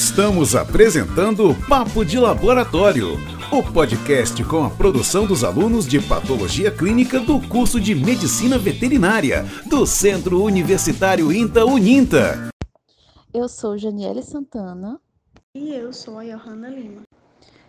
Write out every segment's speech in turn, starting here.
Estamos apresentando Papo de Laboratório, o podcast com a produção dos alunos de Patologia Clínica do curso de Medicina Veterinária do Centro Universitário INTA Uninta. Eu sou Janiele Santana. E eu sou a Johanna Lima.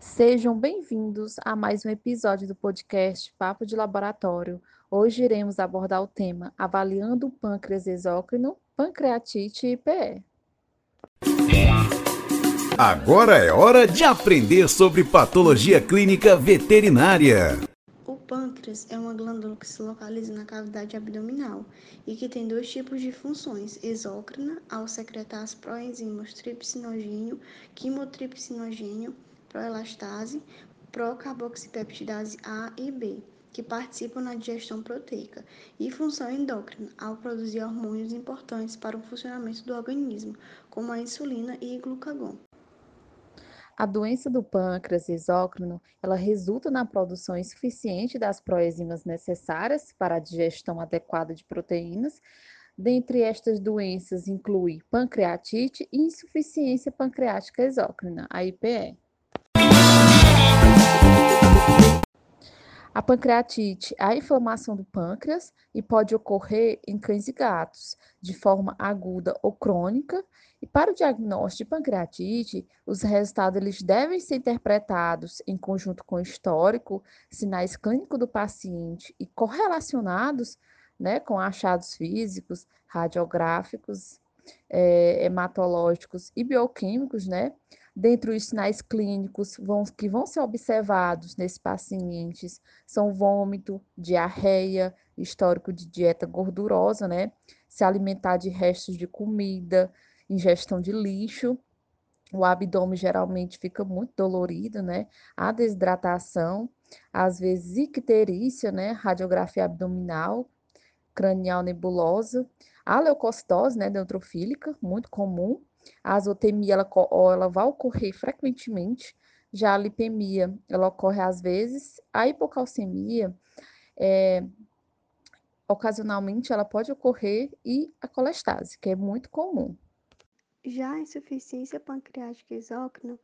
Sejam bem-vindos a mais um episódio do podcast Papo de Laboratório. Hoje iremos abordar o tema Avaliando o pâncreas exócrino, pancreatite e IPE. Agora é hora de aprender sobre patologia clínica veterinária. O pâncreas é uma glândula que se localiza na cavidade abdominal e que tem dois tipos de funções: exócrina, ao secretar as proenzimas tripsinogênio, quimotripsinogênio, proelastase, procarboxipeptidase A e B que participam na digestão proteica, e função endócrina, ao produzir hormônios importantes para o funcionamento do organismo, como a insulina e glucagon. A doença do pâncreas exócrino, ela resulta na produção insuficiente das proenzimas necessárias para a digestão adequada de proteínas. Dentre estas doenças inclui pancreatite e insuficiência pancreática exócrina, a IPE. A pancreatite é a inflamação do pâncreas e pode ocorrer em cães e gatos, de forma aguda ou crônica. E para o diagnóstico de pancreatite, os resultados eles devem ser interpretados em conjunto com o histórico, sinais clínicos do paciente e correlacionados né, com achados físicos, radiográficos, é, hematológicos e bioquímicos, né? Dentre os sinais clínicos vão, que vão ser observados nesses pacientes são vômito, diarreia, histórico de dieta gordurosa, né? Se alimentar de restos de comida, ingestão de lixo. O abdômen geralmente fica muito dolorido, né? A desidratação, às vezes icterícia, né? Radiografia abdominal, cranial nebulosa. A leucocitose, né? Neutrofílica, muito comum a azotemia ela, ela vai ocorrer frequentemente, já a lipemia ela ocorre às vezes, a hipocalcemia é, ocasionalmente ela pode ocorrer e a colestase, que é muito comum. Já a insuficiência pancreática exócrina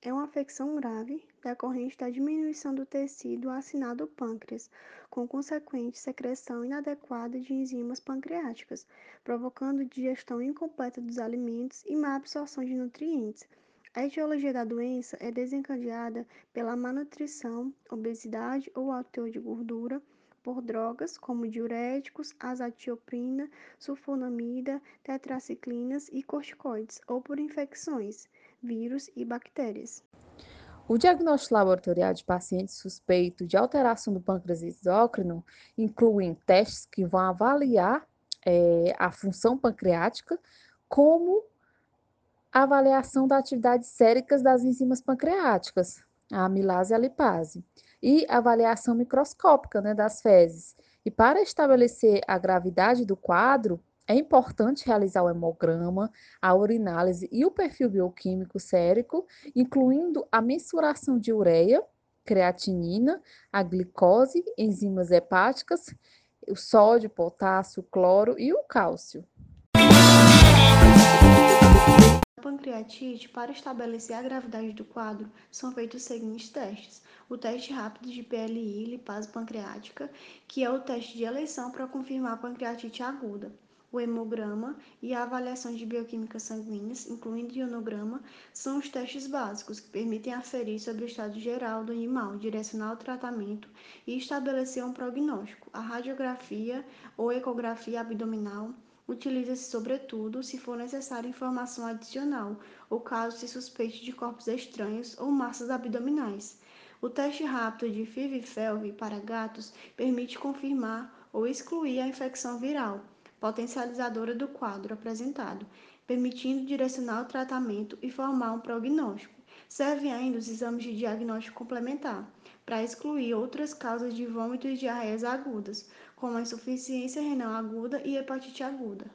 é uma afecção grave decorrente da diminuição do tecido acinado pâncreas, com consequente secreção inadequada de enzimas pancreáticas, provocando digestão incompleta dos alimentos e má absorção de nutrientes. A etiologia da doença é desencadeada pela má nutrição, obesidade ou alto teor de gordura, por drogas como diuréticos, azatioprina, sulfonamida, tetraciclinas e corticoides, ou por infecções vírus e bactérias. O diagnóstico laboratorial de pacientes suspeitos de alteração do pâncreas exócrino inclui testes que vão avaliar é, a função pancreática, como avaliação da atividade séricas das enzimas pancreáticas, a amilase e a lipase, e avaliação microscópica né, das fezes. E para estabelecer a gravidade do quadro, é importante realizar o hemograma, a urinálise e o perfil bioquímico sérico, incluindo a mensuração de ureia, creatinina, a glicose, enzimas hepáticas, o sódio, potássio, cloro e o cálcio. Pancreatite, para estabelecer a gravidade do quadro, são feitos os seguintes testes. O teste rápido de PLI, lipase pancreática, que é o teste de eleição para confirmar a pancreatite aguda o hemograma e a avaliação de bioquímica sanguíneas, incluindo ionograma, são os testes básicos que permitem aferir sobre o estado geral do animal, direcionar o tratamento e estabelecer um prognóstico. A radiografia ou ecografia abdominal utiliza-se sobretudo se for necessária informação adicional ou caso se suspeite de corpos estranhos ou massas abdominais. O teste rápido de FIV-FeLV para gatos permite confirmar ou excluir a infecção viral potencializadora do quadro apresentado, permitindo direcionar o tratamento e formar um prognóstico. Servem ainda os exames de diagnóstico complementar, para excluir outras causas de vômito e diarreias agudas, como a insuficiência renal aguda e hepatite aguda.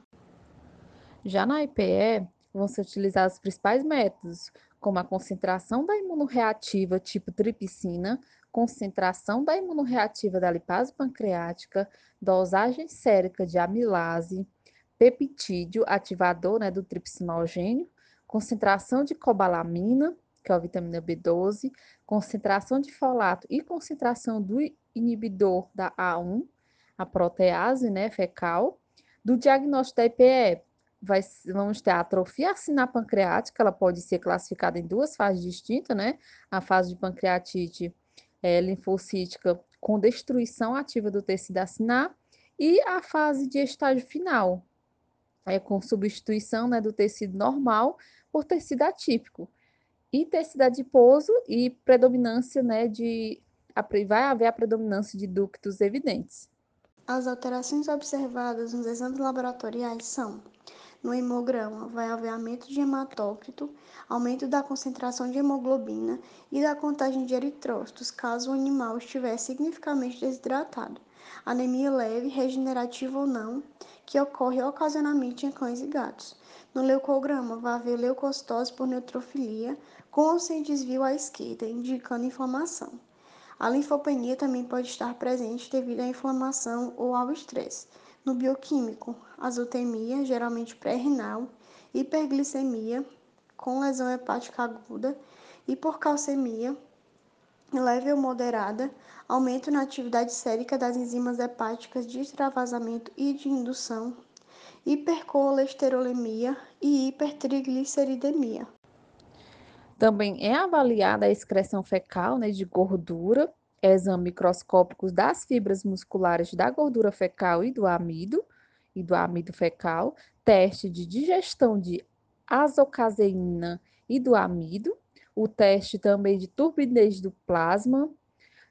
Já na IPE, vão ser utilizados os principais métodos, como a concentração da imunorreativa tipo tripsina, concentração da imunorreativa da lipase pancreática, dosagem sérica de amilase, peptídeo ativador né, do tripsinogênio, concentração de cobalamina, que é a vitamina B12, concentração de folato e concentração do inibidor da A1, a protease né, fecal. Do diagnóstico da IPE, vai, vamos ter a atrofia acinar pancreática, ela pode ser classificada em duas fases distintas, né? A fase de pancreatite é, linfocítica com destruição ativa do tecido acinar e a fase de estágio final, é com substituição né, do tecido normal por tecido atípico. E tecido adiposo e predominância né, de. Vai haver a predominância de ductos evidentes. As alterações observadas nos exames laboratoriais são: no hemograma, vai haver aumento de hematócrito, aumento da concentração de hemoglobina e da contagem de eritrócitos, caso o animal estiver significativamente desidratado. Anemia leve, regenerativa ou não, que ocorre ocasionalmente em cães e gatos. No leucograma, vai haver leucocitose por neutrofilia, com ou sem desvio à esquerda, indicando inflamação. A linfopenia também pode estar presente devido à inflamação ou ao estresse. No bioquímico, azotemia, geralmente pré-renal, hiperglicemia, com lesão hepática aguda, hiporcalcemia, leve ou moderada, aumento na atividade sérica das enzimas hepáticas de extravasamento e de indução, hipercolesterolemia e hipertrigliceridemia. Também é avaliada a excreção fecal né, de gordura, exame microscópicos das fibras musculares da gordura fecal e do amido, e do amido fecal, teste de digestão de azocaseína e do amido, o teste também de turbidez do plasma,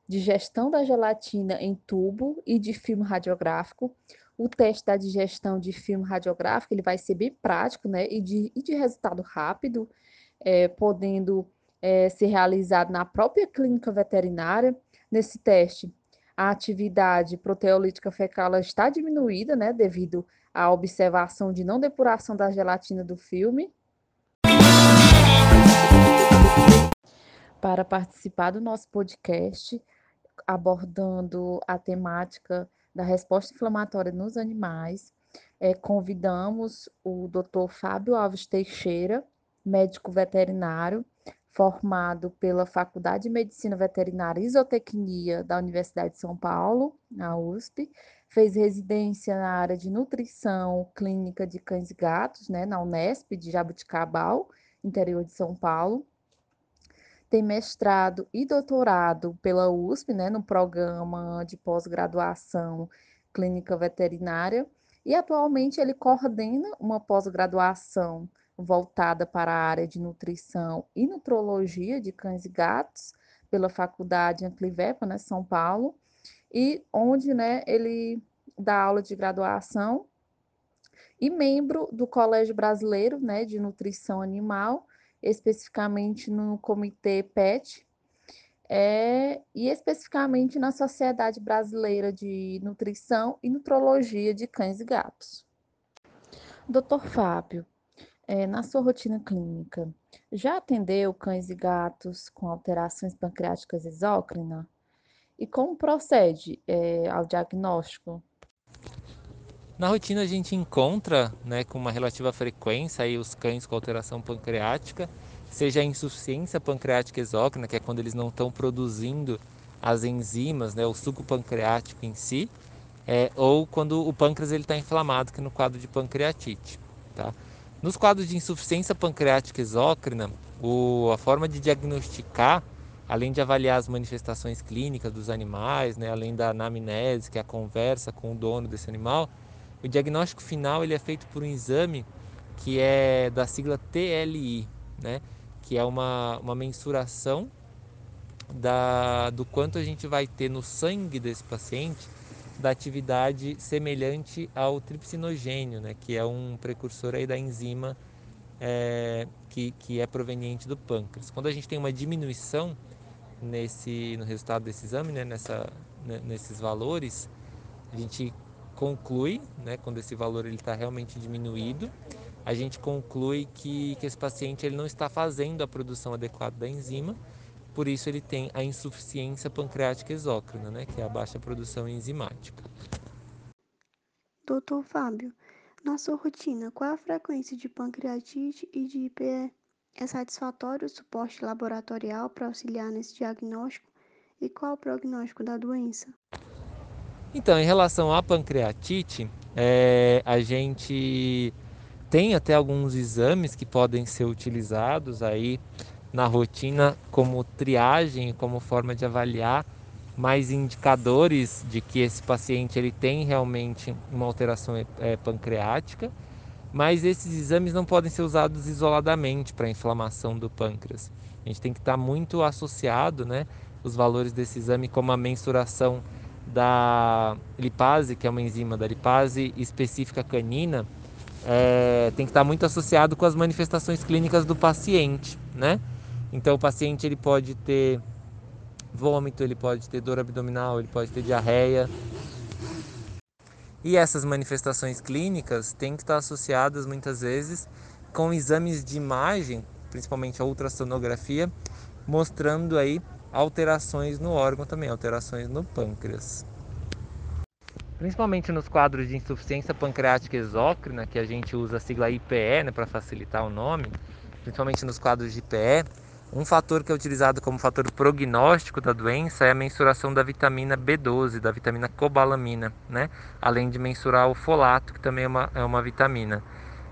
digestão da gelatina em tubo e de filme radiográfico. O teste da digestão de filme radiográfico ele vai ser bem prático né, e, de, e de resultado rápido, é, podendo é, ser realizado na própria clínica veterinária. Nesse teste, a atividade proteolítica fecal está diminuída, né, devido à observação de não depuração da gelatina do filme. Para participar do nosso podcast, abordando a temática da resposta inflamatória nos animais, é, convidamos o Dr. Fábio Alves Teixeira, médico veterinário, formado pela Faculdade de Medicina Veterinária e Zootecnia da Universidade de São Paulo, na USP, fez residência na área de nutrição clínica de cães e gatos, né, na Unesp de Jabuticabal, interior de São Paulo, tem mestrado e doutorado pela USP, né, no programa de pós-graduação clínica veterinária, e atualmente ele coordena uma pós-graduação voltada para a área de nutrição e nutrologia de cães e gatos pela Faculdade Anclivepa, né, São Paulo, e onde, né, ele dá aula de graduação e membro do Colégio Brasileiro, né, de Nutrição Animal especificamente no Comitê PET, é, e especificamente na Sociedade Brasileira de Nutrição e Nutrologia de Cães e Gatos. Doutor Fábio, é, na sua rotina clínica, já atendeu cães e gatos com alterações pancreáticas exócrinas? E como procede é, ao diagnóstico? Na rotina a gente encontra né, com uma relativa frequência aí, os cães com alteração pancreática, seja a insuficiência pancreática exócrina, que é quando eles não estão produzindo as enzimas, né, o suco pancreático em si, é, ou quando o pâncreas está inflamado, que é no quadro de pancreatite. Tá? Nos quadros de insuficiência pancreática exócrina, o, a forma de diagnosticar, além de avaliar as manifestações clínicas dos animais, né, além da anamnese, que é a conversa com o dono desse animal, o diagnóstico final ele é feito por um exame que é da sigla TLI, né? que é uma, uma mensuração da, do quanto a gente vai ter no sangue desse paciente da atividade semelhante ao tripsinogênio, né? que é um precursor aí da enzima é, que, que é proveniente do pâncreas. Quando a gente tem uma diminuição nesse, no resultado desse exame, né? Nessa, né? nesses valores, a gente conclui, né, quando esse valor está realmente diminuído, a gente conclui que, que esse paciente ele não está fazendo a produção adequada da enzima, por isso ele tem a insuficiência pancreática exócrina, né, que é a baixa produção enzimática. Doutor Fábio, Na sua rotina, qual a frequência de pancreatite e de IPE? É satisfatório o suporte laboratorial para auxiliar nesse diagnóstico? E qual o prognóstico da doença? Então, em relação à pancreatite, é, a gente tem até alguns exames que podem ser utilizados aí na rotina como triagem, como forma de avaliar mais indicadores de que esse paciente ele tem realmente uma alteração é, pancreática, mas esses exames não podem ser usados isoladamente para a inflamação do pâncreas. A gente tem que estar muito associado, né, os valores desse exame como a mensuração da lipase, que é uma enzima da lipase específica canina, é, tem que estar muito associado com as manifestações clínicas do paciente, né? Então o paciente ele pode ter vômito, ele pode ter dor abdominal, ele pode ter diarreia. E essas manifestações clínicas têm que estar associadas muitas vezes com exames de imagem, principalmente a ultrassonografia, mostrando aí alterações no órgão também, alterações no pâncreas. Principalmente nos quadros de insuficiência pancreática exócrina, que a gente usa a sigla IPE né, para facilitar o nome, principalmente nos quadros de IPE, um fator que é utilizado como fator prognóstico da doença é a mensuração da vitamina B12, da vitamina cobalamina, né? além de mensurar o folato, que também é uma, é uma vitamina.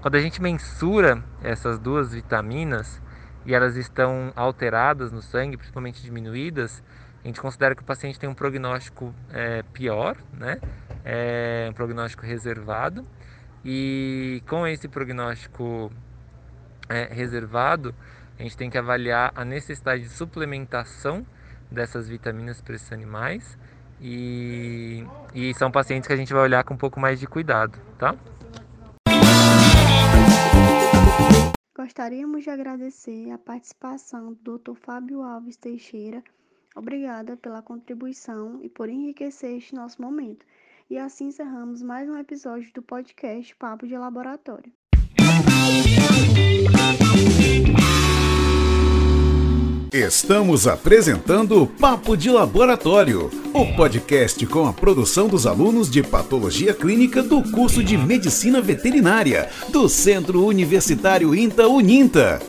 Quando a gente mensura essas duas vitaminas e elas estão alteradas no sangue, principalmente diminuídas, a gente considera que o paciente tem um prognóstico é, pior, né? É, um prognóstico reservado. E com esse prognóstico é, reservado, a gente tem que avaliar a necessidade de suplementação dessas vitaminas para esses animais e, e são pacientes que a gente vai olhar com um pouco mais de cuidado, tá? Gostaríamos de agradecer a participação do Dr. Fábio Alves Teixeira. Obrigada pela contribuição e por enriquecer este nosso momento. E assim encerramos mais um episódio do podcast Papo de Laboratório. Estamos apresentando Papo de Laboratório, o podcast com a produção dos alunos de Patologia Clínica do curso de Medicina Veterinária do Centro Universitário INTA Uninta.